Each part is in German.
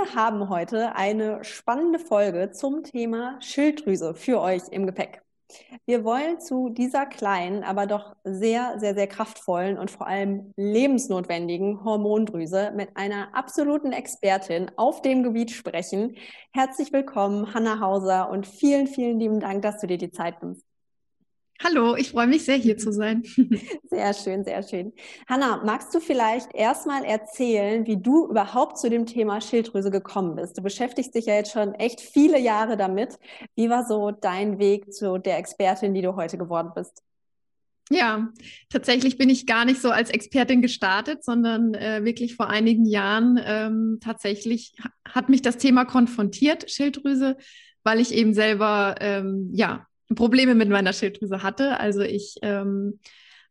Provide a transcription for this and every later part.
Wir haben heute eine spannende Folge zum Thema Schilddrüse für euch im Gepäck. Wir wollen zu dieser kleinen, aber doch sehr, sehr, sehr kraftvollen und vor allem lebensnotwendigen Hormondrüse mit einer absoluten Expertin auf dem Gebiet sprechen. Herzlich willkommen, Hanna Hauser, und vielen, vielen lieben Dank, dass du dir die Zeit nimmst. Hallo, ich freue mich sehr, hier zu sein. Sehr schön, sehr schön. Hanna, magst du vielleicht erstmal erzählen, wie du überhaupt zu dem Thema Schilddrüse gekommen bist? Du beschäftigst dich ja jetzt schon echt viele Jahre damit. Wie war so dein Weg zu der Expertin, die du heute geworden bist? Ja, tatsächlich bin ich gar nicht so als Expertin gestartet, sondern äh, wirklich vor einigen Jahren ähm, tatsächlich hat mich das Thema konfrontiert, Schilddrüse, weil ich eben selber ähm, ja Probleme mit meiner Schilddrüse hatte. Also ich ähm,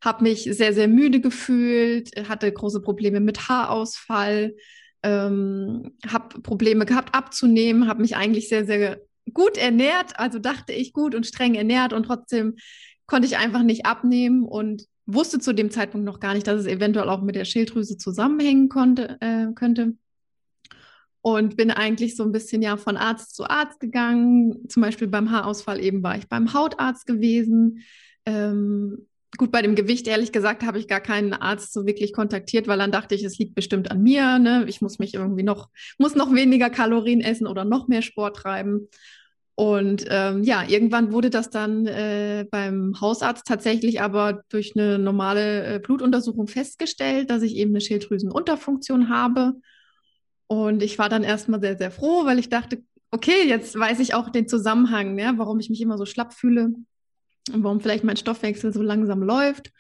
habe mich sehr, sehr müde gefühlt, hatte große Probleme mit Haarausfall, ähm, habe Probleme gehabt abzunehmen, habe mich eigentlich sehr, sehr gut ernährt, also dachte ich gut und streng ernährt und trotzdem konnte ich einfach nicht abnehmen und wusste zu dem Zeitpunkt noch gar nicht, dass es eventuell auch mit der Schilddrüse zusammenhängen konnte, äh, könnte und bin eigentlich so ein bisschen ja von Arzt zu Arzt gegangen. Zum Beispiel beim Haarausfall eben war ich beim Hautarzt gewesen. Ähm, gut, bei dem Gewicht, ehrlich gesagt, habe ich gar keinen Arzt so wirklich kontaktiert, weil dann dachte ich, es liegt bestimmt an mir. Ne? Ich muss mich irgendwie noch, muss noch weniger Kalorien essen oder noch mehr Sport treiben. Und ähm, ja, irgendwann wurde das dann äh, beim Hausarzt tatsächlich aber durch eine normale äh, Blutuntersuchung festgestellt, dass ich eben eine Schilddrüsenunterfunktion habe. Und ich war dann erstmal sehr, sehr froh, weil ich dachte, okay, jetzt weiß ich auch den Zusammenhang, ja, warum ich mich immer so schlapp fühle und warum vielleicht mein Stoffwechsel so langsam läuft.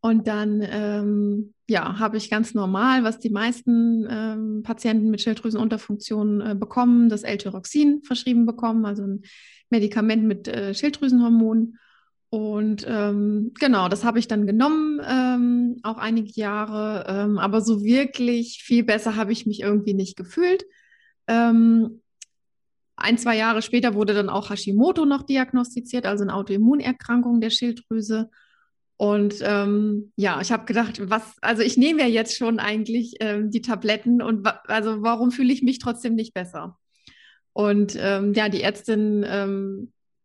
Und dann, ähm, ja, habe ich ganz normal, was die meisten ähm, Patienten mit Schilddrüsenunterfunktion äh, bekommen, das L-Tyroxin verschrieben bekommen, also ein Medikament mit äh, Schilddrüsenhormonen. Und ähm, genau, das habe ich dann genommen, ähm, auch einige Jahre. Ähm, aber so wirklich viel besser habe ich mich irgendwie nicht gefühlt. Ähm, ein, zwei Jahre später wurde dann auch Hashimoto noch diagnostiziert, also eine Autoimmunerkrankung der Schilddrüse. Und ähm, ja, ich habe gedacht, was, also ich nehme ja jetzt schon eigentlich ähm, die Tabletten und also warum fühle ich mich trotzdem nicht besser? Und ja, die Ärztin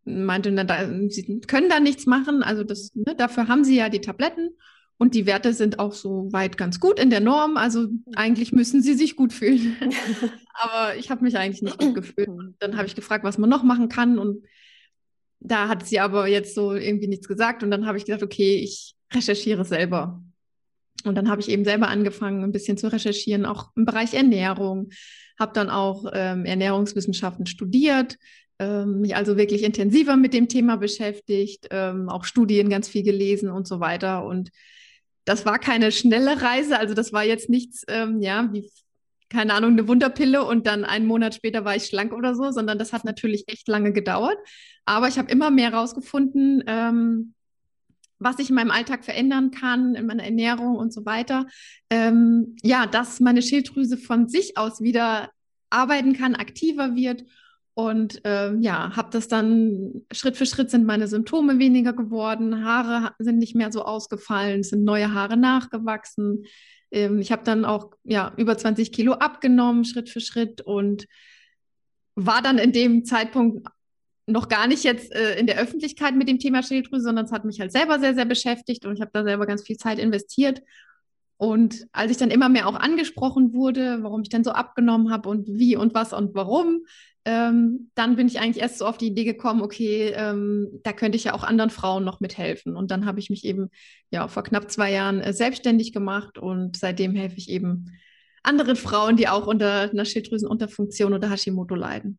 meinte, na, da, sie können da nichts machen. Also das, ne, dafür haben sie ja die Tabletten und die Werte sind auch so weit ganz gut in der Norm. Also eigentlich müssen sie sich gut fühlen. Aber ich habe mich eigentlich nicht gut gefühlt. Und dann habe ich gefragt, was man noch machen kann. Und da hat sie aber jetzt so irgendwie nichts gesagt. Und dann habe ich gesagt, okay, ich recherchiere selber. Und dann habe ich eben selber angefangen, ein bisschen zu recherchieren, auch im Bereich Ernährung. Habe dann auch ähm, Ernährungswissenschaften studiert, ähm, mich also wirklich intensiver mit dem Thema beschäftigt, ähm, auch Studien ganz viel gelesen und so weiter. Und das war keine schnelle Reise, also das war jetzt nichts, ähm, ja, wie, keine Ahnung, eine Wunderpille und dann einen Monat später war ich schlank oder so, sondern das hat natürlich echt lange gedauert. Aber ich habe immer mehr rausgefunden, ähm, was ich in meinem Alltag verändern kann, in meiner Ernährung und so weiter. Ähm, ja, dass meine Schilddrüse von sich aus wieder arbeiten kann, aktiver wird und ähm, ja, habe das dann Schritt für Schritt sind meine Symptome weniger geworden, Haare sind nicht mehr so ausgefallen, sind neue Haare nachgewachsen. Ähm, ich habe dann auch ja über 20 Kilo abgenommen, Schritt für Schritt und war dann in dem Zeitpunkt noch gar nicht jetzt äh, in der Öffentlichkeit mit dem Thema Schilddrüse, sondern es hat mich halt selber sehr, sehr beschäftigt und ich habe da selber ganz viel Zeit investiert. Und als ich dann immer mehr auch angesprochen wurde, warum ich dann so abgenommen habe und wie und was und warum, ähm, dann bin ich eigentlich erst so auf die Idee gekommen, okay, ähm, da könnte ich ja auch anderen Frauen noch mithelfen. Und dann habe ich mich eben ja vor knapp zwei Jahren äh, selbstständig gemacht und seitdem helfe ich eben anderen Frauen, die auch unter einer Schilddrüsenunterfunktion oder Hashimoto leiden.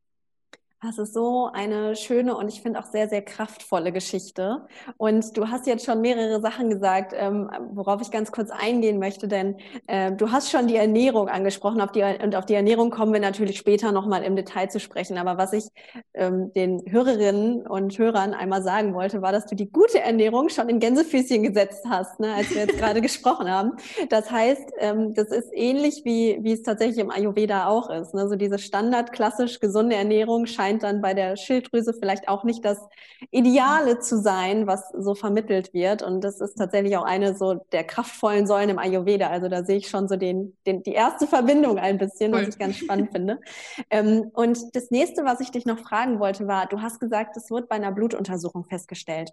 Das ist so eine schöne und ich finde auch sehr, sehr kraftvolle Geschichte. Und du hast jetzt schon mehrere Sachen gesagt, ähm, worauf ich ganz kurz eingehen möchte, denn äh, du hast schon die Ernährung angesprochen auf die, und auf die Ernährung kommen wir natürlich später nochmal im Detail zu sprechen. Aber was ich ähm, den Hörerinnen und Hörern einmal sagen wollte, war, dass du die gute Ernährung schon in Gänsefüßchen gesetzt hast, ne, als wir jetzt gerade gesprochen haben. Das heißt, ähm, das ist ähnlich wie, wie es tatsächlich im Ayurveda auch ist. Ne? So diese standard klassisch gesunde Ernährung scheint scheint dann bei der Schilddrüse vielleicht auch nicht das Ideale zu sein, was so vermittelt wird. Und das ist tatsächlich auch eine so der kraftvollen Säulen im Ayurveda. Also da sehe ich schon so den, den, die erste Verbindung ein bisschen, was ich ganz spannend finde. Ähm, und das nächste, was ich dich noch fragen wollte, war, du hast gesagt, es wird bei einer Blutuntersuchung festgestellt.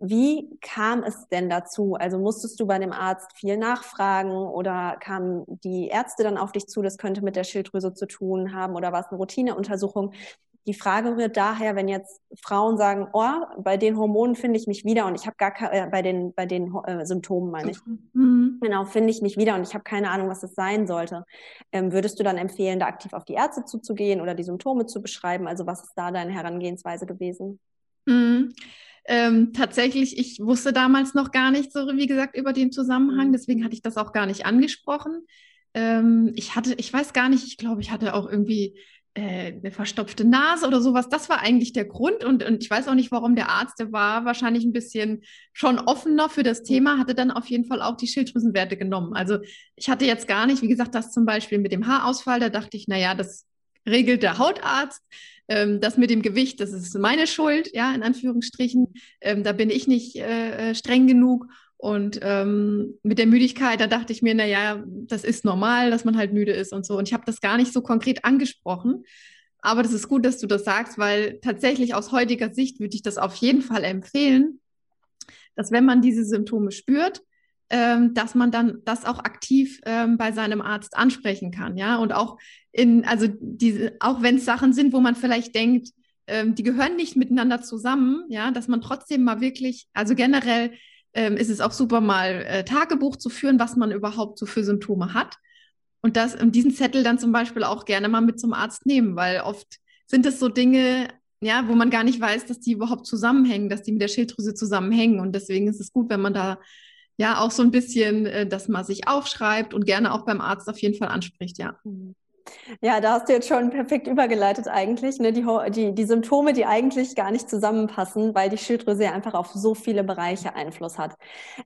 Wie kam es denn dazu? Also musstest du bei dem Arzt viel nachfragen oder kamen die Ärzte dann auf dich zu, das könnte mit der Schilddrüse zu tun haben oder war es eine Routineuntersuchung? Die Frage rührt daher, wenn jetzt Frauen sagen, oh, bei den Hormonen finde ich mich wieder und ich habe gar keine, äh, bei den, bei den äh, Symptomen meine ich, mhm. genau, finde ich mich wieder und ich habe keine Ahnung, was es sein sollte. Ähm, würdest du dann empfehlen, da aktiv auf die Ärzte zuzugehen oder die Symptome zu beschreiben? Also was ist da deine Herangehensweise gewesen? Mhm. Ähm, tatsächlich, ich wusste damals noch gar nicht so, wie gesagt, über den Zusammenhang, mhm. deswegen hatte ich das auch gar nicht angesprochen. Ähm, ich hatte, ich weiß gar nicht, ich glaube, ich hatte auch irgendwie eine verstopfte Nase oder sowas. Das war eigentlich der Grund. Und, und ich weiß auch nicht, warum der Arzt, der war wahrscheinlich ein bisschen schon offener für das Thema, hatte dann auf jeden Fall auch die Schilddrüsenwerte genommen. Also ich hatte jetzt gar nicht, wie gesagt, das zum Beispiel mit dem Haarausfall, da dachte ich, naja, das regelt der Hautarzt. Ähm, das mit dem Gewicht, das ist meine Schuld, ja, in Anführungsstrichen. Ähm, da bin ich nicht äh, äh streng genug. Und ähm, mit der Müdigkeit, da dachte ich mir, naja, das ist normal, dass man halt müde ist und so. Und ich habe das gar nicht so konkret angesprochen. Aber das ist gut, dass du das sagst, weil tatsächlich aus heutiger Sicht würde ich das auf jeden Fall empfehlen, dass wenn man diese Symptome spürt, ähm, dass man dann das auch aktiv ähm, bei seinem Arzt ansprechen kann, ja. Und auch in, also diese, auch wenn es Sachen sind, wo man vielleicht denkt, ähm, die gehören nicht miteinander zusammen, ja, dass man trotzdem mal wirklich, also generell ähm, ist es auch super, mal äh, Tagebuch zu führen, was man überhaupt so für Symptome hat. Und das, und diesen Zettel dann zum Beispiel auch gerne mal mit zum Arzt nehmen, weil oft sind es so Dinge, ja, wo man gar nicht weiß, dass die überhaupt zusammenhängen, dass die mit der Schilddrüse zusammenhängen. Und deswegen ist es gut, wenn man da ja auch so ein bisschen äh, das mal sich aufschreibt und gerne auch beim Arzt auf jeden Fall anspricht, ja. Mhm. Ja, da hast du jetzt schon perfekt übergeleitet eigentlich. Ne? Die, die, die Symptome, die eigentlich gar nicht zusammenpassen, weil die Schilddrüse ja einfach auf so viele Bereiche Einfluss hat.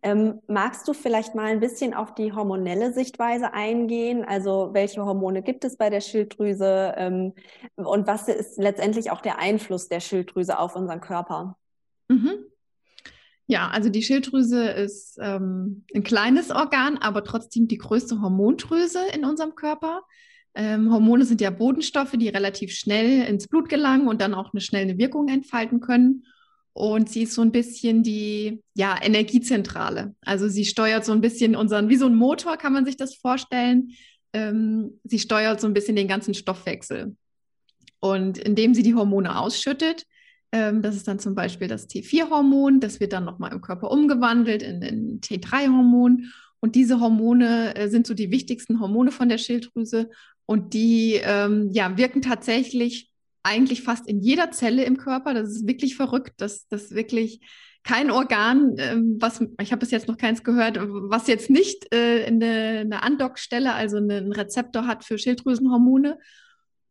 Ähm, magst du vielleicht mal ein bisschen auf die hormonelle Sichtweise eingehen? Also welche Hormone gibt es bei der Schilddrüse ähm, und was ist letztendlich auch der Einfluss der Schilddrüse auf unseren Körper? Mhm. Ja, also die Schilddrüse ist ähm, ein kleines Organ, aber trotzdem die größte Hormondrüse in unserem Körper. Ähm, Hormone sind ja Bodenstoffe, die relativ schnell ins Blut gelangen und dann auch eine schnelle Wirkung entfalten können. Und sie ist so ein bisschen die ja, Energiezentrale. Also sie steuert so ein bisschen unseren, wie so ein Motor kann man sich das vorstellen. Ähm, sie steuert so ein bisschen den ganzen Stoffwechsel. Und indem sie die Hormone ausschüttet, ähm, das ist dann zum Beispiel das T4-Hormon, das wird dann nochmal im Körper umgewandelt in ein T3-Hormon. Und diese Hormone äh, sind so die wichtigsten Hormone von der Schilddrüse und die ähm, ja, wirken tatsächlich eigentlich fast in jeder Zelle im Körper. Das ist wirklich verrückt, dass das wirklich kein Organ, ähm, was ich habe bis jetzt noch keins gehört, was jetzt nicht äh, eine, eine Andockstelle, also einen Rezeptor hat für Schilddrüsenhormone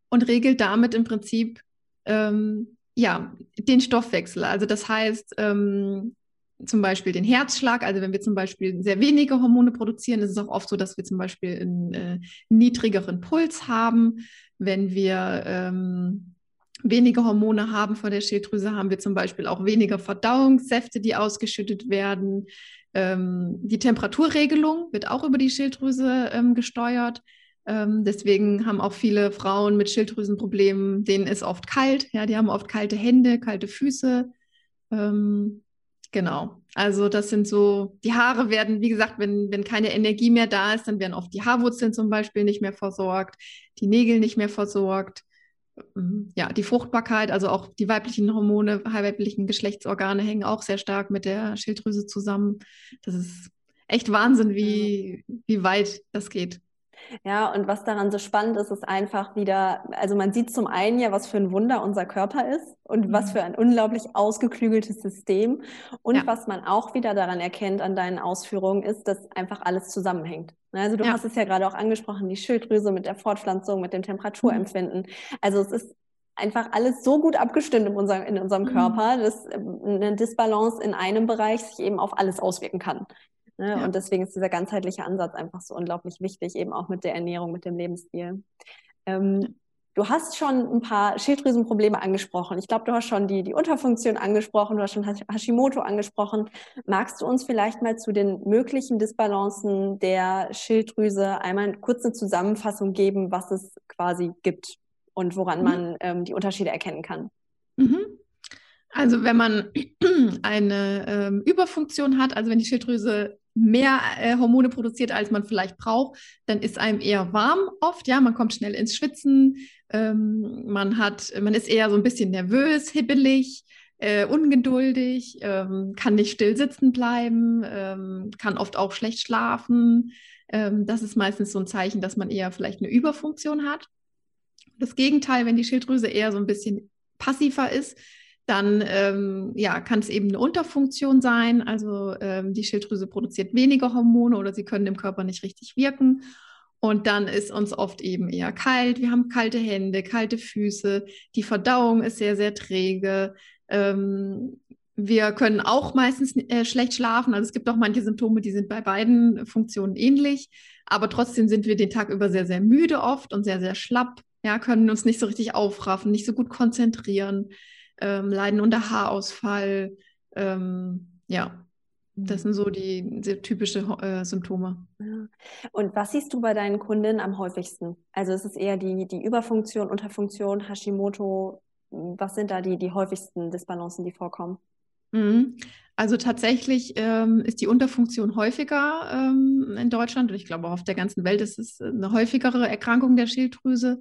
und regelt damit im Prinzip ähm, ja den Stoffwechsel. Also das heißt, ähm, zum Beispiel den Herzschlag. Also wenn wir zum Beispiel sehr wenige Hormone produzieren, ist es auch oft so, dass wir zum Beispiel einen äh, niedrigeren Puls haben. Wenn wir ähm, wenige Hormone haben von der Schilddrüse, haben wir zum Beispiel auch weniger Verdauungssäfte, die ausgeschüttet werden. Ähm, die Temperaturregelung wird auch über die Schilddrüse ähm, gesteuert. Ähm, deswegen haben auch viele Frauen mit Schilddrüsenproblemen, denen ist oft kalt. Ja, die haben oft kalte Hände, kalte Füße. Ähm, Genau. Also das sind so, die Haare werden, wie gesagt, wenn, wenn keine Energie mehr da ist, dann werden oft die Haarwurzeln zum Beispiel nicht mehr versorgt, die Nägel nicht mehr versorgt. Ähm, ja, die Fruchtbarkeit, also auch die weiblichen Hormone, weiblichen Geschlechtsorgane hängen auch sehr stark mit der Schilddrüse zusammen. Das ist echt Wahnsinn, wie, wie weit das geht. Ja, und was daran so spannend ist, ist einfach wieder, also man sieht zum einen ja, was für ein Wunder unser Körper ist und mhm. was für ein unglaublich ausgeklügeltes System. Und ja. was man auch wieder daran erkennt an deinen Ausführungen, ist, dass einfach alles zusammenhängt. Ne, also du ja. hast es ja gerade auch angesprochen, die Schilddrüse mit der Fortpflanzung, mit dem Temperaturempfinden. Mhm. Also es ist einfach alles so gut abgestimmt in unserem, in unserem mhm. Körper, dass ähm, eine Disbalance in einem Bereich sich eben auf alles auswirken kann. Ne? Ja. Und deswegen ist dieser ganzheitliche Ansatz einfach so unglaublich wichtig, eben auch mit der Ernährung, mit dem Lebensstil. Ähm, du hast schon ein paar Schilddrüsenprobleme angesprochen. Ich glaube, du hast schon die, die Unterfunktion angesprochen, du hast schon Hashimoto angesprochen. Magst du uns vielleicht mal zu den möglichen Disbalancen der Schilddrüse einmal kurz eine Zusammenfassung geben, was es quasi gibt und woran mhm. man ähm, die Unterschiede erkennen kann? Mhm. Also wenn man eine ähm, Überfunktion hat, also wenn die Schilddrüse mehr äh, Hormone produziert, als man vielleicht braucht, dann ist einem eher warm oft, ja, man kommt schnell ins Schwitzen, ähm, man hat, man ist eher so ein bisschen nervös, hibbelig, äh, ungeduldig, ähm, kann nicht still sitzen bleiben, ähm, kann oft auch schlecht schlafen. Ähm, das ist meistens so ein Zeichen, dass man eher vielleicht eine Überfunktion hat. Das Gegenteil, wenn die Schilddrüse eher so ein bisschen passiver ist, dann ähm, ja, kann es eben eine Unterfunktion sein. Also ähm, die Schilddrüse produziert weniger Hormone oder sie können im Körper nicht richtig wirken. Und dann ist uns oft eben eher kalt. Wir haben kalte Hände, kalte Füße. Die Verdauung ist sehr, sehr träge. Ähm, wir können auch meistens äh, schlecht schlafen. Also es gibt auch manche Symptome, die sind bei beiden Funktionen ähnlich. Aber trotzdem sind wir den Tag über sehr, sehr müde oft und sehr, sehr schlapp. Ja, können uns nicht so richtig aufraffen, nicht so gut konzentrieren ähm, leiden unter Haarausfall. Ähm, ja, das sind so mhm. die, die typische äh, Symptome. Und was siehst du bei deinen Kundinnen am häufigsten? Also ist es eher die, die Überfunktion, Unterfunktion, Hashimoto? Was sind da die, die häufigsten Disbalancen, die vorkommen? Mhm. Also tatsächlich ähm, ist die Unterfunktion häufiger ähm, in Deutschland und ich glaube auch auf der ganzen Welt ist es eine häufigere Erkrankung der Schilddrüse.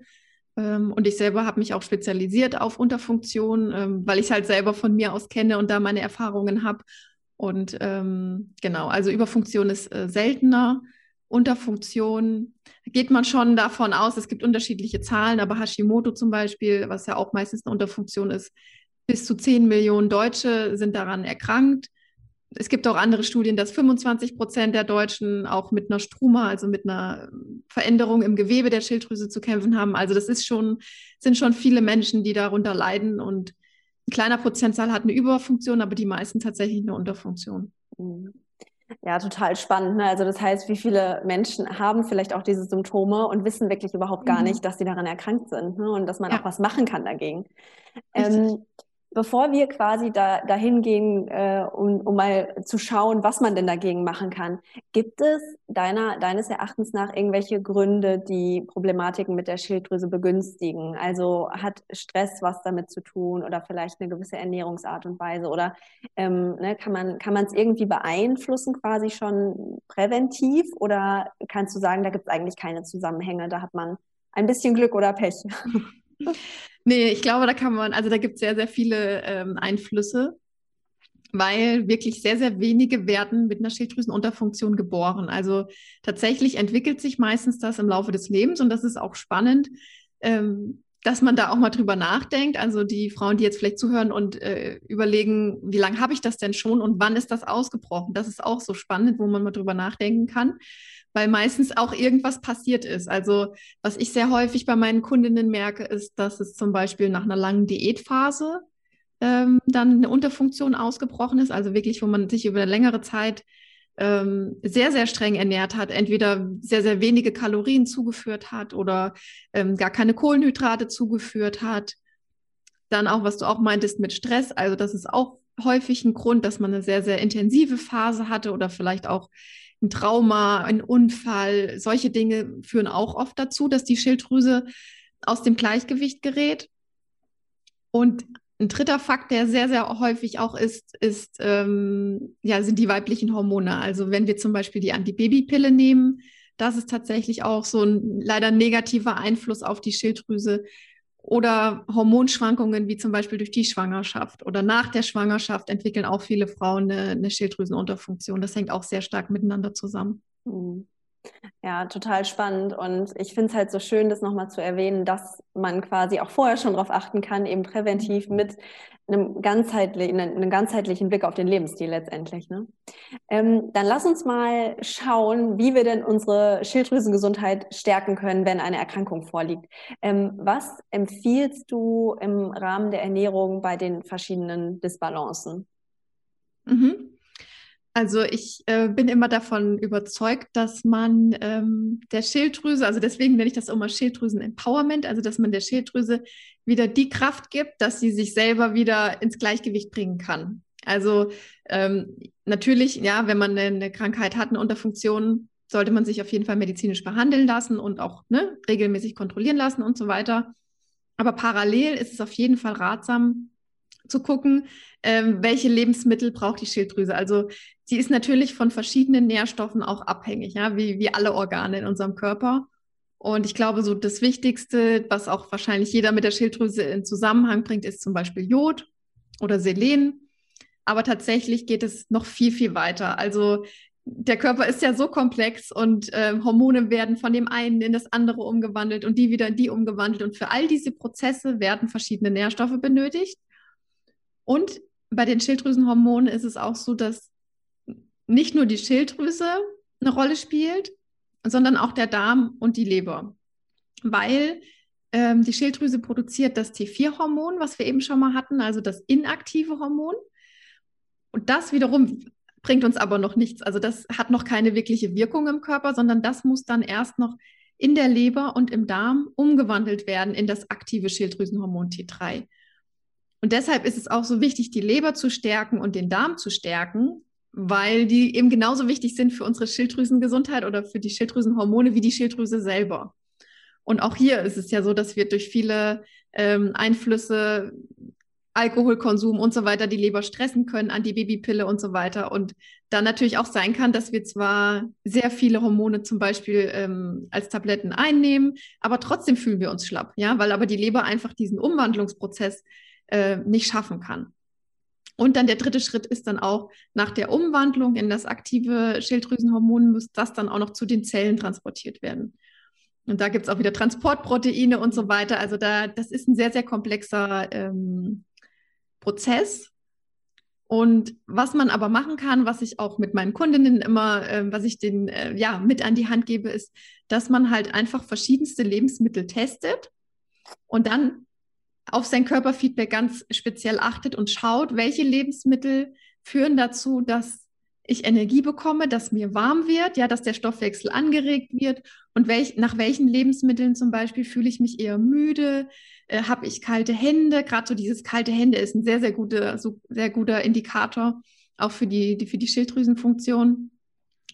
Ähm, und ich selber habe mich auch spezialisiert auf Unterfunktion, ähm, weil ich halt selber von mir aus kenne und da meine Erfahrungen habe. Und ähm, genau, also Überfunktion ist äh, seltener. Unterfunktion geht man schon davon aus, es gibt unterschiedliche Zahlen, aber Hashimoto zum Beispiel, was ja auch meistens eine Unterfunktion ist, bis zu 10 Millionen Deutsche sind daran erkrankt es gibt auch andere Studien, dass 25 Prozent der Deutschen auch mit einer Struma, also mit einer Veränderung im Gewebe der Schilddrüse zu kämpfen haben. Also das ist schon, sind schon viele Menschen, die darunter leiden und ein kleiner Prozentzahl hat eine Überfunktion, aber die meisten tatsächlich eine Unterfunktion. Mhm. Ja, total spannend. Ne? Also das heißt, wie viele Menschen haben vielleicht auch diese Symptome und wissen wirklich überhaupt gar mhm. nicht, dass sie daran erkrankt sind ne? und dass man ja. auch was machen kann dagegen. Bevor wir quasi da, dahin gehen, äh, um, um mal zu schauen, was man denn dagegen machen kann, gibt es deiner, deines Erachtens nach irgendwelche Gründe, die Problematiken mit der Schilddrüse begünstigen? Also hat Stress was damit zu tun oder vielleicht eine gewisse Ernährungsart und Weise? Oder ähm, ne, kann man kann man es irgendwie beeinflussen, quasi schon präventiv? Oder kannst du sagen, da gibt es eigentlich keine Zusammenhänge, da hat man ein bisschen Glück oder Pech? Nee, ich glaube, da kann man, also da gibt es sehr, sehr viele ähm, Einflüsse, weil wirklich sehr, sehr wenige werden mit einer Schilddrüsenunterfunktion geboren. Also tatsächlich entwickelt sich meistens das im Laufe des Lebens und das ist auch spannend. Ähm, dass man da auch mal drüber nachdenkt. Also die Frauen, die jetzt vielleicht zuhören und äh, überlegen, wie lange habe ich das denn schon und wann ist das ausgebrochen? Das ist auch so spannend, wo man mal drüber nachdenken kann weil meistens auch irgendwas passiert ist. Also was ich sehr häufig bei meinen Kundinnen merke, ist, dass es zum Beispiel nach einer langen Diätphase ähm, dann eine Unterfunktion ausgebrochen ist, also wirklich, wo man sich über eine längere Zeit ähm, sehr, sehr streng ernährt hat, entweder sehr, sehr wenige Kalorien zugeführt hat oder ähm, gar keine Kohlenhydrate zugeführt hat. Dann auch, was du auch meintest mit Stress, also das ist auch häufig ein Grund, dass man eine sehr, sehr intensive Phase hatte oder vielleicht auch ein Trauma, ein Unfall, solche Dinge führen auch oft dazu, dass die Schilddrüse aus dem Gleichgewicht gerät. Und ein dritter Fakt, der sehr, sehr häufig auch ist, ist ähm, ja, sind die weiblichen Hormone. Also wenn wir zum Beispiel die Antibabypille nehmen, das ist tatsächlich auch so ein leider negativer Einfluss auf die Schilddrüse oder Hormonschwankungen wie zum Beispiel durch die Schwangerschaft oder nach der Schwangerschaft entwickeln auch viele Frauen eine, eine Schilddrüsenunterfunktion. Das hängt auch sehr stark miteinander zusammen. Mhm. Ja, total spannend. Und ich finde es halt so schön, das nochmal zu erwähnen, dass man quasi auch vorher schon darauf achten kann, eben präventiv mit einem ganzheitlichen, einem ganzheitlichen Blick auf den Lebensstil letztendlich. Ne? Ähm, dann lass uns mal schauen, wie wir denn unsere Schilddrüsengesundheit stärken können, wenn eine Erkrankung vorliegt. Ähm, was empfiehlst du im Rahmen der Ernährung bei den verschiedenen Disbalancen? Mhm. Also ich äh, bin immer davon überzeugt, dass man ähm, der Schilddrüse, also deswegen nenne ich das immer Schilddrüsen-Empowerment, also dass man der Schilddrüse wieder die Kraft gibt, dass sie sich selber wieder ins Gleichgewicht bringen kann. Also ähm, natürlich, ja, wenn man eine Krankheit hat, eine Unterfunktion, sollte man sich auf jeden Fall medizinisch behandeln lassen und auch ne, regelmäßig kontrollieren lassen und so weiter. Aber parallel ist es auf jeden Fall ratsam, zu gucken, ähm, welche Lebensmittel braucht die Schilddrüse. Also sie ist natürlich von verschiedenen Nährstoffen auch abhängig, ja, wie, wie alle Organe in unserem Körper. Und ich glaube, so das Wichtigste, was auch wahrscheinlich jeder mit der Schilddrüse in Zusammenhang bringt, ist zum Beispiel Jod oder Selen. Aber tatsächlich geht es noch viel, viel weiter. Also der Körper ist ja so komplex und äh, Hormone werden von dem einen in das andere umgewandelt und die wieder in die umgewandelt. Und für all diese Prozesse werden verschiedene Nährstoffe benötigt. Und bei den Schilddrüsenhormonen ist es auch so, dass nicht nur die Schilddrüse eine Rolle spielt, sondern auch der Darm und die Leber. Weil ähm, die Schilddrüse produziert das T4-Hormon, was wir eben schon mal hatten, also das inaktive Hormon. Und das wiederum bringt uns aber noch nichts. Also das hat noch keine wirkliche Wirkung im Körper, sondern das muss dann erst noch in der Leber und im Darm umgewandelt werden in das aktive Schilddrüsenhormon T3. Und deshalb ist es auch so wichtig, die Leber zu stärken und den Darm zu stärken, weil die eben genauso wichtig sind für unsere Schilddrüsengesundheit oder für die Schilddrüsenhormone wie die Schilddrüse selber. Und auch hier ist es ja so, dass wir durch viele ähm, Einflüsse, Alkoholkonsum und so weiter die Leber stressen können, Antibabypille und so weiter. Und dann natürlich auch sein kann, dass wir zwar sehr viele Hormone zum Beispiel ähm, als Tabletten einnehmen, aber trotzdem fühlen wir uns schlapp, ja, weil aber die Leber einfach diesen Umwandlungsprozess äh, nicht schaffen kann. Und dann der dritte Schritt ist dann auch nach der Umwandlung in das aktive Schilddrüsenhormon muss das dann auch noch zu den Zellen transportiert werden. Und da gibt es auch wieder Transportproteine und so weiter. Also da, das ist ein sehr, sehr komplexer ähm, Prozess. Und was man aber machen kann, was ich auch mit meinen Kundinnen immer, äh, was ich denen äh, ja mit an die Hand gebe, ist, dass man halt einfach verschiedenste Lebensmittel testet und dann auf sein Körperfeedback ganz speziell achtet und schaut, welche Lebensmittel führen dazu, dass ich Energie bekomme, dass mir warm wird, ja, dass der Stoffwechsel angeregt wird und welch, nach welchen Lebensmitteln zum Beispiel fühle ich mich eher müde, äh, habe ich kalte Hände. Gerade so dieses kalte Hände ist ein sehr, sehr guter, so, sehr guter Indikator auch für die, die für die Schilddrüsenfunktion.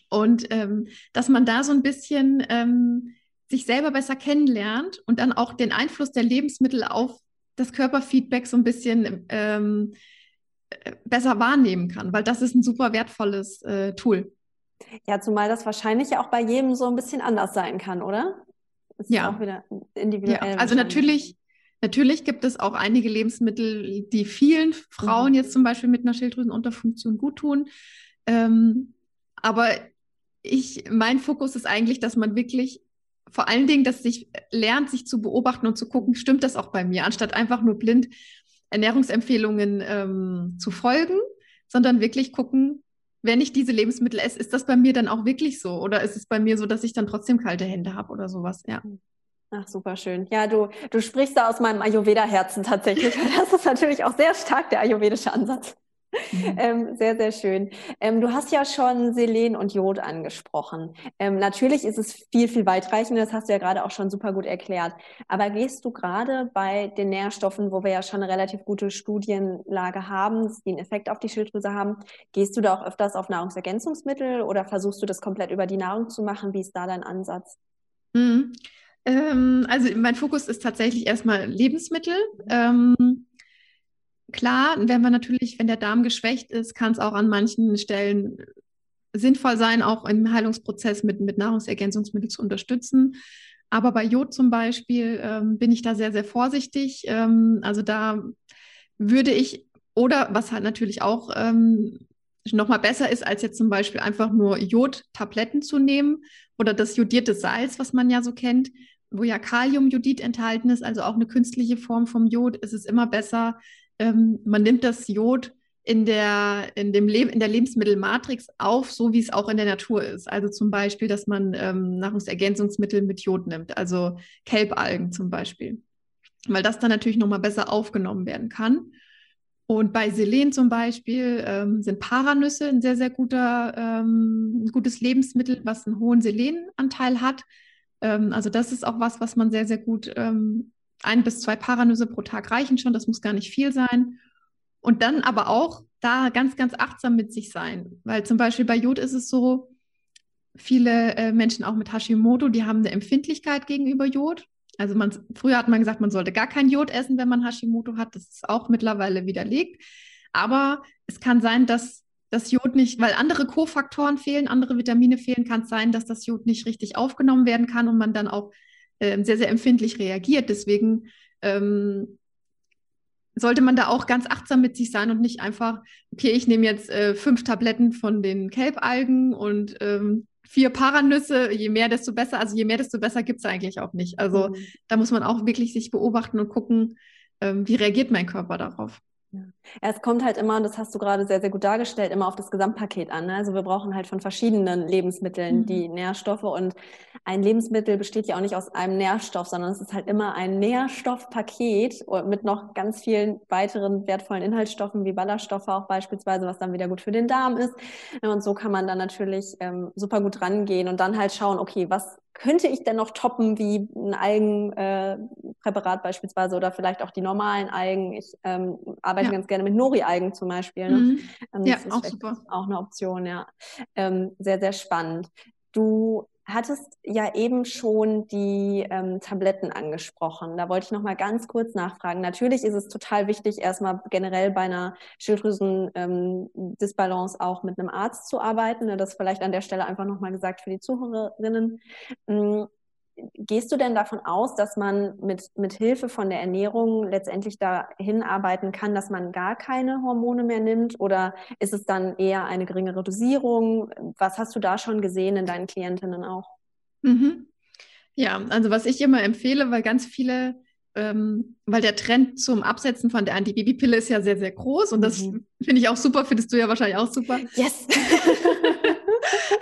Und ähm, dass man da so ein bisschen ähm, sich selber besser kennenlernt und dann auch den Einfluss der Lebensmittel auf das Körperfeedback so ein bisschen ähm, äh, besser wahrnehmen kann, weil das ist ein super wertvolles äh, Tool. Ja, zumal das wahrscheinlich ja auch bei jedem so ein bisschen anders sein kann, oder? Das ja. auch wieder individuell. Ja, also natürlich, natürlich gibt es auch einige Lebensmittel, die vielen Frauen mhm. jetzt zum Beispiel mit einer Schilddrüsenunterfunktion gut tun. Ähm, aber ich, mein Fokus ist eigentlich, dass man wirklich vor allen Dingen, dass sich lernt, sich zu beobachten und zu gucken, stimmt das auch bei mir, anstatt einfach nur blind Ernährungsempfehlungen ähm, zu folgen, sondern wirklich gucken, wenn ich diese Lebensmittel esse, ist das bei mir dann auch wirklich so? Oder ist es bei mir so, dass ich dann trotzdem kalte Hände habe oder sowas? Ja. Ach, super schön. Ja, du, du sprichst da aus meinem Ayurveda-Herzen tatsächlich. Das ist natürlich auch sehr stark der ayurvedische Ansatz. Mhm. Ähm, sehr, sehr schön. Ähm, du hast ja schon Selen und Jod angesprochen. Ähm, natürlich ist es viel, viel weitreichender, das hast du ja gerade auch schon super gut erklärt. Aber gehst du gerade bei den Nährstoffen, wo wir ja schon eine relativ gute Studienlage haben, die einen Effekt auf die Schilddrüse haben, gehst du da auch öfters auf Nahrungsergänzungsmittel oder versuchst du das komplett über die Nahrung zu machen? Wie ist da dein Ansatz? Mhm. Ähm, also mein Fokus ist tatsächlich erstmal Lebensmittel. Ähm, Klar, wenn man natürlich, wenn der Darm geschwächt ist, kann es auch an manchen Stellen sinnvoll sein, auch im Heilungsprozess mit, mit Nahrungsergänzungsmitteln zu unterstützen. Aber bei Jod zum Beispiel ähm, bin ich da sehr, sehr vorsichtig. Ähm, also da würde ich, oder was halt natürlich auch ähm, nochmal besser ist, als jetzt zum Beispiel einfach nur Jodtabletten zu nehmen oder das jodierte Salz, was man ja so kennt, wo ja Kaliumjodid enthalten ist, also auch eine künstliche Form vom Jod, ist es immer besser, ähm, man nimmt das Jod in der, in, dem in der Lebensmittelmatrix auf, so wie es auch in der Natur ist. Also zum Beispiel, dass man ähm, Nahrungsergänzungsmittel mit Jod nimmt, also Kelbalgen zum Beispiel, weil das dann natürlich nochmal besser aufgenommen werden kann. Und bei Selen zum Beispiel ähm, sind Paranüsse ein sehr, sehr guter, ähm, gutes Lebensmittel, was einen hohen Selenanteil hat. Ähm, also das ist auch was, was man sehr, sehr gut, ähm, ein bis zwei Paranüsse pro Tag reichen schon, das muss gar nicht viel sein. Und dann aber auch da ganz, ganz achtsam mit sich sein. Weil zum Beispiel bei Jod ist es so, viele äh, Menschen auch mit Hashimoto, die haben eine Empfindlichkeit gegenüber Jod. Also man, früher hat man gesagt, man sollte gar kein Jod essen, wenn man Hashimoto hat. Das ist auch mittlerweile widerlegt. Aber es kann sein, dass das Jod nicht, weil andere Kofaktoren fehlen, andere Vitamine fehlen, kann es sein, dass das Jod nicht richtig aufgenommen werden kann und man dann auch äh, sehr, sehr empfindlich reagiert. Deswegen ähm, sollte man da auch ganz achtsam mit sich sein und nicht einfach, okay, ich nehme jetzt äh, fünf Tabletten von den Kelbalgen und ähm, vier Paranüsse, je mehr, desto besser. Also je mehr, desto besser gibt es eigentlich auch nicht. Also mhm. da muss man auch wirklich sich beobachten und gucken, ähm, wie reagiert mein Körper darauf. Ja. Es kommt halt immer, und das hast du gerade sehr, sehr gut dargestellt, immer auf das Gesamtpaket an. Ne? Also wir brauchen halt von verschiedenen Lebensmitteln mhm. die Nährstoffe und ein Lebensmittel besteht ja auch nicht aus einem Nährstoff, sondern es ist halt immer ein Nährstoffpaket mit noch ganz vielen weiteren wertvollen Inhaltsstoffen wie Ballaststoffe auch beispielsweise, was dann wieder gut für den Darm ist. Und so kann man dann natürlich ähm, super gut rangehen und dann halt schauen, okay, was könnte ich denn noch toppen, wie ein Algenpräparat äh, beispielsweise oder vielleicht auch die normalen Algen? Ich ähm, arbeite ja. ganz gerne mit Nori-Algen zum Beispiel. Ne? Mhm. Ähm, ja, auch super. Auch eine Option, ja. Ähm, sehr, sehr spannend. Du hattest ja eben schon die ähm, Tabletten angesprochen. Da wollte ich noch mal ganz kurz nachfragen. Natürlich ist es total wichtig, erstmal generell bei einer Schilddrüsen-Disbalance ähm, auch mit einem Arzt zu arbeiten. Ne, das vielleicht an der Stelle einfach noch mal gesagt für die Zuhörerinnen. Gehst du denn davon aus, dass man mit, mit Hilfe von der Ernährung letztendlich dahin arbeiten kann, dass man gar keine Hormone mehr nimmt? Oder ist es dann eher eine geringere Dosierung? Was hast du da schon gesehen in deinen Klientinnen auch? Mhm. Ja, also was ich immer empfehle, weil ganz viele, ähm, weil der Trend zum Absetzen von der Antibabypille ist ja sehr, sehr groß und das mhm. finde ich auch super, findest du ja wahrscheinlich auch super. Yes!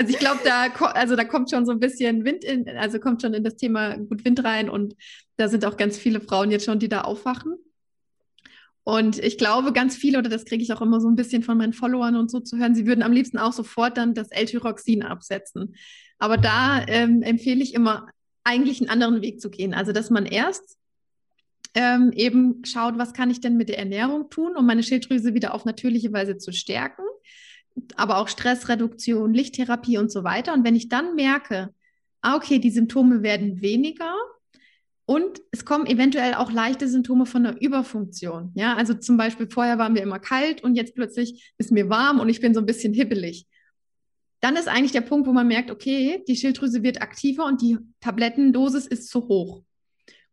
Also ich glaube, da, also da kommt schon so ein bisschen Wind in, also kommt schon in das Thema gut Wind rein und da sind auch ganz viele Frauen jetzt schon, die da aufwachen. Und ich glaube, ganz viele, oder das kriege ich auch immer so ein bisschen von meinen Followern und so zu hören, sie würden am liebsten auch sofort dann das L-Tyroxin absetzen. Aber da ähm, empfehle ich immer, eigentlich einen anderen Weg zu gehen. Also, dass man erst ähm, eben schaut, was kann ich denn mit der Ernährung tun, um meine Schilddrüse wieder auf natürliche Weise zu stärken aber auch Stressreduktion, Lichttherapie und so weiter. Und wenn ich dann merke, ah, okay, die Symptome werden weniger und es kommen eventuell auch leichte Symptome von einer Überfunktion. Ja, also zum Beispiel vorher war mir immer kalt und jetzt plötzlich ist mir warm und ich bin so ein bisschen hibbelig. Dann ist eigentlich der Punkt, wo man merkt, okay, die Schilddrüse wird aktiver und die Tablettendosis ist zu hoch.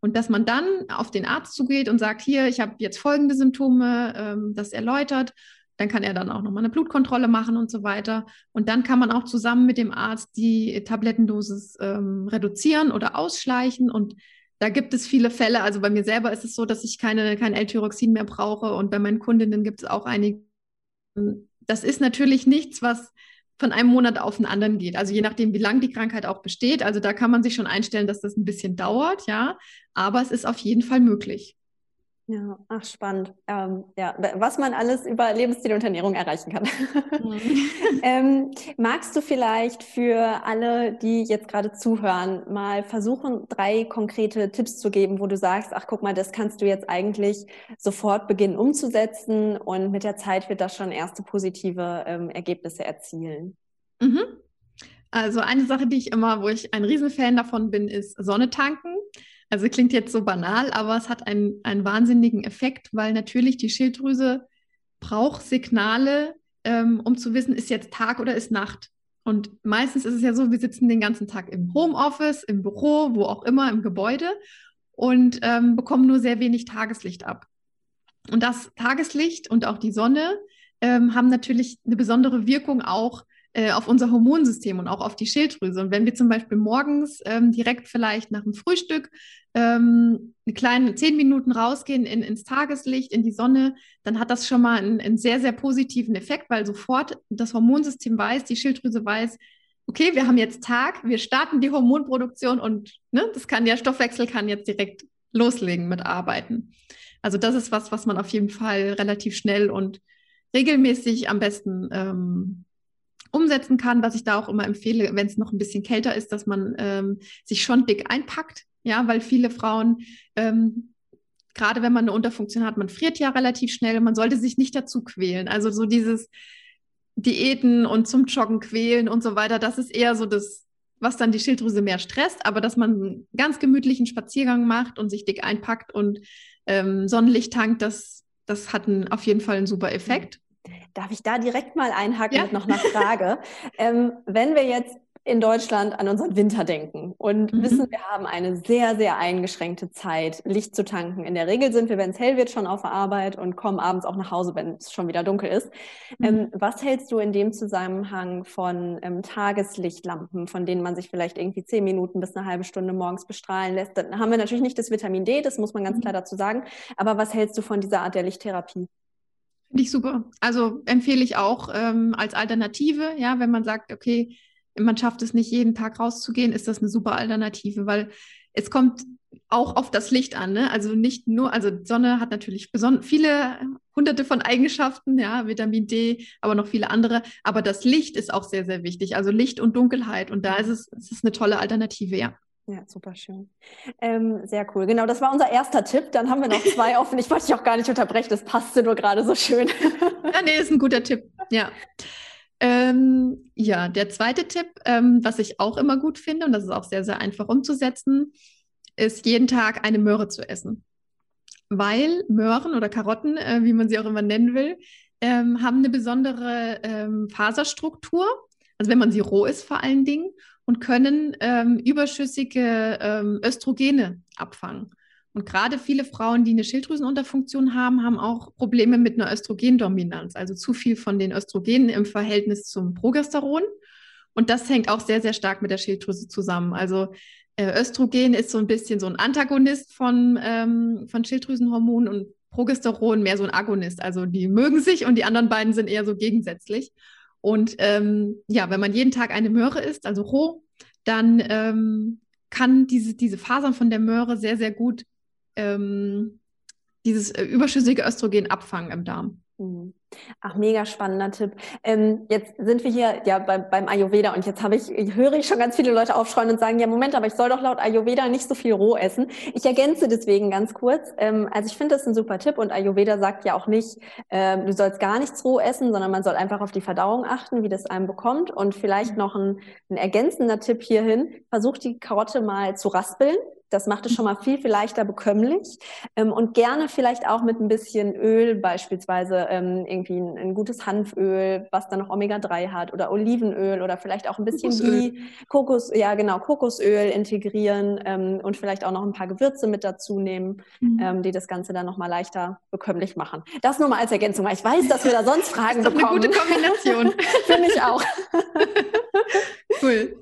Und dass man dann auf den Arzt zugeht und sagt, hier, ich habe jetzt folgende Symptome, ähm, das erläutert dann kann er dann auch nochmal eine Blutkontrolle machen und so weiter. Und dann kann man auch zusammen mit dem Arzt die Tablettendosis ähm, reduzieren oder ausschleichen. Und da gibt es viele Fälle. Also bei mir selber ist es so, dass ich keine, kein L-Tyroxin mehr brauche. Und bei meinen Kundinnen gibt es auch einige. Das ist natürlich nichts, was von einem Monat auf den anderen geht. Also je nachdem, wie lange die Krankheit auch besteht. Also da kann man sich schon einstellen, dass das ein bisschen dauert, ja. Aber es ist auf jeden Fall möglich. Ja, ach spannend. Ähm, ja, was man alles über Lebensstil und Ernährung erreichen kann. Mhm. ähm, magst du vielleicht für alle, die jetzt gerade zuhören, mal versuchen, drei konkrete Tipps zu geben, wo du sagst, ach guck mal, das kannst du jetzt eigentlich sofort beginnen umzusetzen und mit der Zeit wird das schon erste positive ähm, Ergebnisse erzielen? Mhm. Also eine Sache, die ich immer, wo ich ein Riesenfan davon bin, ist Sonne tanken. Also klingt jetzt so banal, aber es hat einen, einen wahnsinnigen Effekt, weil natürlich die Schilddrüse braucht Signale, ähm, um zu wissen, ist jetzt Tag oder ist Nacht. Und meistens ist es ja so, wir sitzen den ganzen Tag im Homeoffice, im Büro, wo auch immer, im Gebäude und ähm, bekommen nur sehr wenig Tageslicht ab. Und das Tageslicht und auch die Sonne ähm, haben natürlich eine besondere Wirkung auch äh, auf unser Hormonsystem und auch auf die Schilddrüse. Und wenn wir zum Beispiel morgens ähm, direkt vielleicht nach dem Frühstück ähm, eine kleine zehn Minuten rausgehen in, ins Tageslicht, in die Sonne, dann hat das schon mal einen, einen sehr, sehr positiven Effekt, weil sofort das Hormonsystem weiß, die Schilddrüse weiß, okay, wir haben jetzt Tag, wir starten die Hormonproduktion und ne, das kann der Stoffwechsel kann jetzt direkt loslegen mit Arbeiten. Also das ist was, was man auf jeden Fall relativ schnell und regelmäßig am besten ähm, umsetzen kann, was ich da auch immer empfehle, wenn es noch ein bisschen kälter ist, dass man ähm, sich schon dick einpackt, ja, weil viele Frauen, ähm, gerade wenn man eine Unterfunktion hat, man friert ja relativ schnell, man sollte sich nicht dazu quälen. Also so dieses Diäten und zum Joggen quälen und so weiter, das ist eher so das, was dann die Schilddrüse mehr stresst, aber dass man einen ganz gemütlichen Spaziergang macht und sich dick einpackt und ähm, Sonnenlicht tankt, das, das hat einen, auf jeden Fall einen super Effekt. Darf ich da direkt mal einhaken ja. mit noch einer Frage? ähm, wenn wir jetzt in Deutschland an unseren Winter denken und mhm. wissen, wir haben eine sehr, sehr eingeschränkte Zeit, Licht zu tanken. In der Regel sind wir, wenn es hell wird, schon auf der Arbeit und kommen abends auch nach Hause, wenn es schon wieder dunkel ist. Mhm. Ähm, was hältst du in dem Zusammenhang von ähm, Tageslichtlampen, von denen man sich vielleicht irgendwie zehn Minuten bis eine halbe Stunde morgens bestrahlen lässt? Dann haben wir natürlich nicht das Vitamin D, das muss man ganz mhm. klar dazu sagen. Aber was hältst du von dieser Art der Lichttherapie? Finde ich super. Also empfehle ich auch ähm, als Alternative, ja, wenn man sagt, okay, man schafft es nicht jeden Tag rauszugehen, ist das eine super Alternative, weil es kommt auch auf das Licht an. Ne? Also nicht nur, also Sonne hat natürlich viele hunderte von Eigenschaften, ja, Vitamin D, aber noch viele andere. Aber das Licht ist auch sehr, sehr wichtig. Also Licht und Dunkelheit. Und da ist es, es ist eine tolle Alternative, ja. Ja, super schön. Ähm, sehr cool. Genau, das war unser erster Tipp. Dann haben wir noch zwei offen. Ich wollte dich auch gar nicht unterbrechen, das passte nur gerade so schön. ja, nee, ist ein guter Tipp. Ja. Ähm, ja, der zweite Tipp, ähm, was ich auch immer gut finde, und das ist auch sehr, sehr einfach umzusetzen, ist jeden Tag eine Möhre zu essen. Weil Möhren oder Karotten, äh, wie man sie auch immer nennen will, ähm, haben eine besondere ähm, Faserstruktur. Also wenn man sie roh isst vor allen Dingen und können ähm, überschüssige ähm, Östrogene abfangen. Und gerade viele Frauen, die eine Schilddrüsenunterfunktion haben, haben auch Probleme mit einer Östrogendominanz, also zu viel von den Östrogenen im Verhältnis zum Progesteron. Und das hängt auch sehr, sehr stark mit der Schilddrüse zusammen. Also äh, Östrogen ist so ein bisschen so ein Antagonist von, ähm, von Schilddrüsenhormonen und Progesteron mehr so ein Agonist. Also die mögen sich und die anderen beiden sind eher so gegensätzlich. Und ähm, ja, wenn man jeden Tag eine Möhre isst, also roh, dann ähm, kann diese, diese Fasern von der Möhre sehr, sehr gut ähm, dieses äh, überschüssige Östrogen abfangen im Darm. Mhm. Ach, mega spannender Tipp. Ähm, jetzt sind wir hier ja bei, beim Ayurveda und jetzt habe ich, höre ich schon ganz viele Leute aufschreien und sagen, ja, Moment, aber ich soll doch laut Ayurveda nicht so viel roh essen. Ich ergänze deswegen ganz kurz. Ähm, also ich finde das ein super Tipp und Ayurveda sagt ja auch nicht, äh, du sollst gar nichts roh essen, sondern man soll einfach auf die Verdauung achten, wie das einem bekommt. Und vielleicht noch ein, ein ergänzender Tipp hierhin, versuch die Karotte mal zu raspeln das macht es schon mal viel, viel leichter bekömmlich. Ähm, und gerne vielleicht auch mit ein bisschen Öl, beispielsweise ähm, irgendwie ein, ein, gutes Hanföl, was dann noch Omega-3 hat, oder Olivenöl oder vielleicht auch ein bisschen Kokosöl. Ghee, Kokos, ja genau, Kokosöl integrieren ähm, und vielleicht auch noch ein paar Gewürze mit dazu nehmen, mhm. Ähm, die das Ganze dann noch mal leichter bekömmlich machen. Das nur mal als Ergänzung, weil ich weiß, dass wir da sonst Fragen das ist bekommen. Eine gute Kombination. Finde ich auch. cool.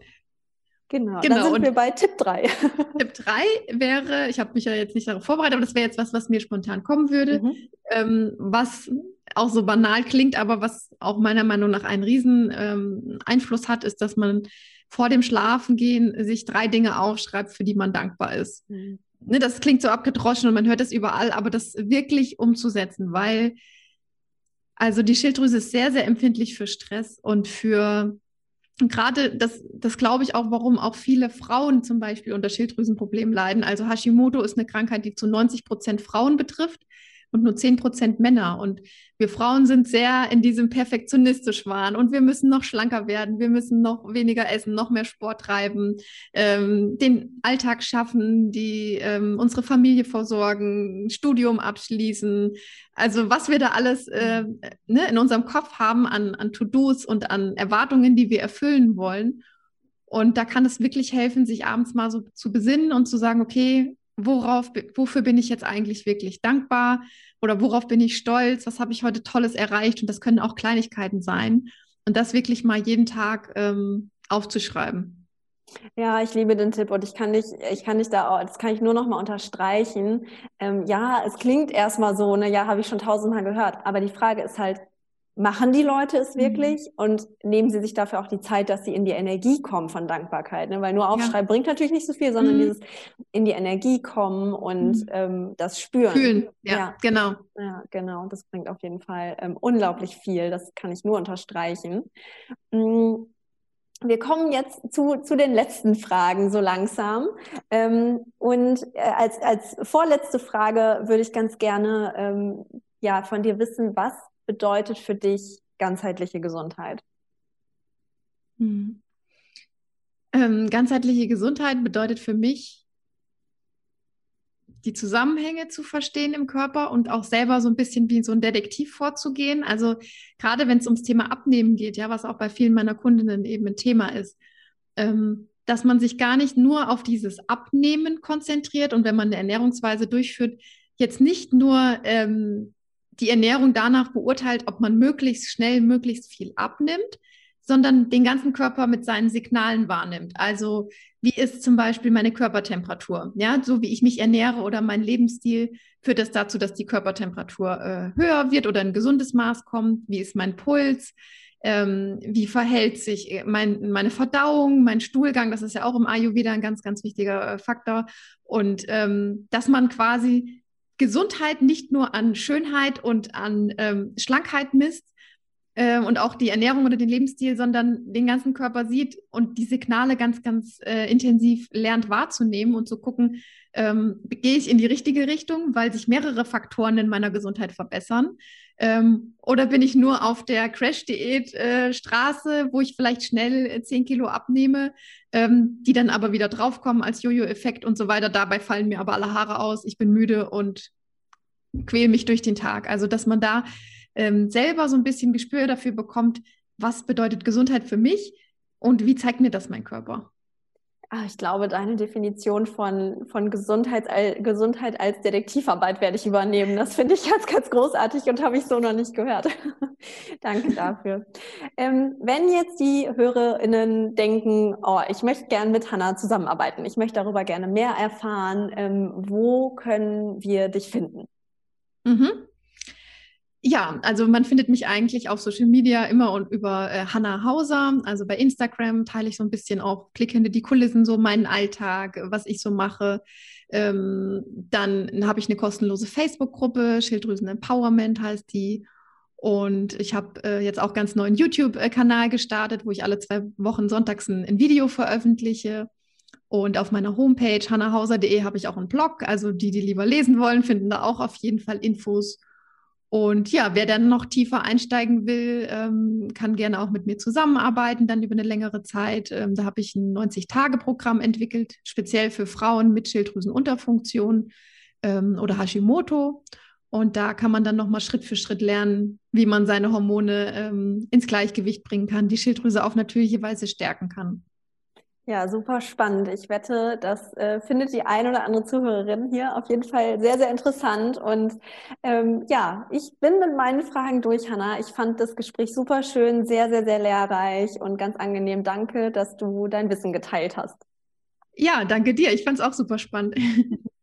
Genau, genau. dann sind und wir bei Tipp 3. Tipp 3 wäre, ich habe mich ja jetzt nicht darauf vorbereitet, aber das wäre jetzt was, was mir spontan kommen würde, mhm. ähm, was auch so banal klingt, aber was auch meiner Meinung nach einen riesen ähm, Einfluss hat, ist, dass man vor dem Schlafengehen sich drei Dinge aufschreibt, für die man dankbar ist. Mhm. Ne, das klingt so abgedroschen und man hört das überall, aber das wirklich umzusetzen, weil also die Schilddrüse ist sehr, sehr empfindlich für Stress und für und gerade das, das glaube ich auch, warum auch viele Frauen zum Beispiel unter Schilddrüsenproblemen leiden. Also Hashimoto ist eine Krankheit, die zu 90 Prozent Frauen betrifft und nur 10 Prozent Männer. Und wir Frauen sind sehr in diesem perfektionistisch waren und wir müssen noch schlanker werden, wir müssen noch weniger essen, noch mehr Sport treiben, ähm, den Alltag schaffen, die ähm, unsere Familie versorgen, Studium abschließen. Also was wir da alles äh, ne, in unserem Kopf haben an, an To-Dos und an Erwartungen, die wir erfüllen wollen. Und da kann es wirklich helfen, sich abends mal so zu besinnen und zu sagen, okay, worauf, wofür bin ich jetzt eigentlich wirklich dankbar? Oder worauf bin ich stolz, was habe ich heute Tolles erreicht? Und das können auch Kleinigkeiten sein. Und das wirklich mal jeden Tag ähm, aufzuschreiben. Ja, ich liebe den Tipp und ich kann dich, ich kann dich da, das kann ich nur noch mal unterstreichen. Ähm, ja, es klingt erstmal so, ne, ja, habe ich schon tausendmal gehört, aber die Frage ist halt, machen die Leute es mhm. wirklich mhm. und nehmen sie sich dafür auch die Zeit, dass sie in die Energie kommen von Dankbarkeit. Ne? Weil nur aufschreiben ja. bringt natürlich nicht so viel, sondern mhm. dieses in die Energie kommen und mhm. ähm, das spüren. Fühlen, ja, ja, genau. Ja, genau. Das bringt auf jeden Fall ähm, unglaublich viel. Das kann ich nur unterstreichen. Mhm. Wir kommen jetzt zu, zu den letzten Fragen so langsam. Ähm, und äh, als, als vorletzte Frage würde ich ganz gerne ähm, ja, von dir wissen, was bedeutet für dich ganzheitliche Gesundheit? Hm. Ähm, ganzheitliche Gesundheit bedeutet für mich, die Zusammenhänge zu verstehen im Körper und auch selber so ein bisschen wie so ein Detektiv vorzugehen. Also gerade wenn es ums Thema Abnehmen geht, ja, was auch bei vielen meiner Kundinnen eben ein Thema ist, ähm, dass man sich gar nicht nur auf dieses Abnehmen konzentriert und wenn man eine Ernährungsweise durchführt, jetzt nicht nur ähm, die Ernährung danach beurteilt, ob man möglichst schnell, möglichst viel abnimmt, sondern den ganzen Körper mit seinen Signalen wahrnimmt. Also wie ist zum Beispiel meine Körpertemperatur? Ja, so wie ich mich ernähre oder mein Lebensstil führt das dazu, dass die Körpertemperatur äh, höher wird oder ein gesundes Maß kommt. Wie ist mein Puls? Ähm, wie verhält sich äh, mein, meine Verdauung, mein Stuhlgang? Das ist ja auch im Ayurveda ein ganz, ganz wichtiger äh, Faktor. Und ähm, dass man quasi Gesundheit nicht nur an Schönheit und an ähm, Schlankheit misst äh, und auch die Ernährung oder den Lebensstil, sondern den ganzen Körper sieht und die Signale ganz, ganz äh, intensiv lernt wahrzunehmen und zu gucken, ähm, gehe ich in die richtige Richtung, weil sich mehrere Faktoren in meiner Gesundheit verbessern. Ähm, oder bin ich nur auf der Crash-Diät-Straße, äh, wo ich vielleicht schnell äh, 10 Kilo abnehme, ähm, die dann aber wieder draufkommen als Jojo-Effekt und so weiter. Dabei fallen mir aber alle Haare aus, ich bin müde und quäle mich durch den Tag. Also, dass man da ähm, selber so ein bisschen Gespür dafür bekommt, was bedeutet Gesundheit für mich und wie zeigt mir das mein Körper. Ach, ich glaube, deine Definition von, von Gesundheit, Gesundheit als Detektivarbeit werde ich übernehmen. Das finde ich ganz, ganz großartig und habe ich so noch nicht gehört. Danke dafür. Ähm, wenn jetzt die HörerInnen denken, oh, ich möchte gerne mit Hanna zusammenarbeiten, ich möchte darüber gerne mehr erfahren, ähm, wo können wir dich finden? Mhm. Ja, also man findet mich eigentlich auf Social Media immer und über äh, Hannah Hauser. Also bei Instagram teile ich so ein bisschen auch Blick hinter die Kulissen, so meinen Alltag, was ich so mache. Ähm, dann habe ich eine kostenlose Facebook-Gruppe, Schilddrüsen Empowerment heißt die. Und ich habe äh, jetzt auch ganz neuen YouTube-Kanal gestartet, wo ich alle zwei Wochen sonntags ein, ein Video veröffentliche. Und auf meiner Homepage hannahauser.de habe ich auch einen Blog. Also die, die lieber lesen wollen, finden da auch auf jeden Fall Infos. Und ja, wer dann noch tiefer einsteigen will, ähm, kann gerne auch mit mir zusammenarbeiten, dann über eine längere Zeit. Ähm, da habe ich ein 90-Tage-Programm entwickelt, speziell für Frauen mit Schilddrüsenunterfunktion ähm, oder Hashimoto. Und da kann man dann nochmal Schritt für Schritt lernen, wie man seine Hormone ähm, ins Gleichgewicht bringen kann, die Schilddrüse auf natürliche Weise stärken kann. Ja, super spannend. Ich wette, das äh, findet die ein oder andere Zuhörerin hier auf jeden Fall sehr, sehr interessant. Und ähm, ja, ich bin mit meinen Fragen durch, Hanna. Ich fand das Gespräch super schön, sehr, sehr, sehr lehrreich und ganz angenehm. Danke, dass du dein Wissen geteilt hast. Ja, danke dir. Ich fand es auch super spannend.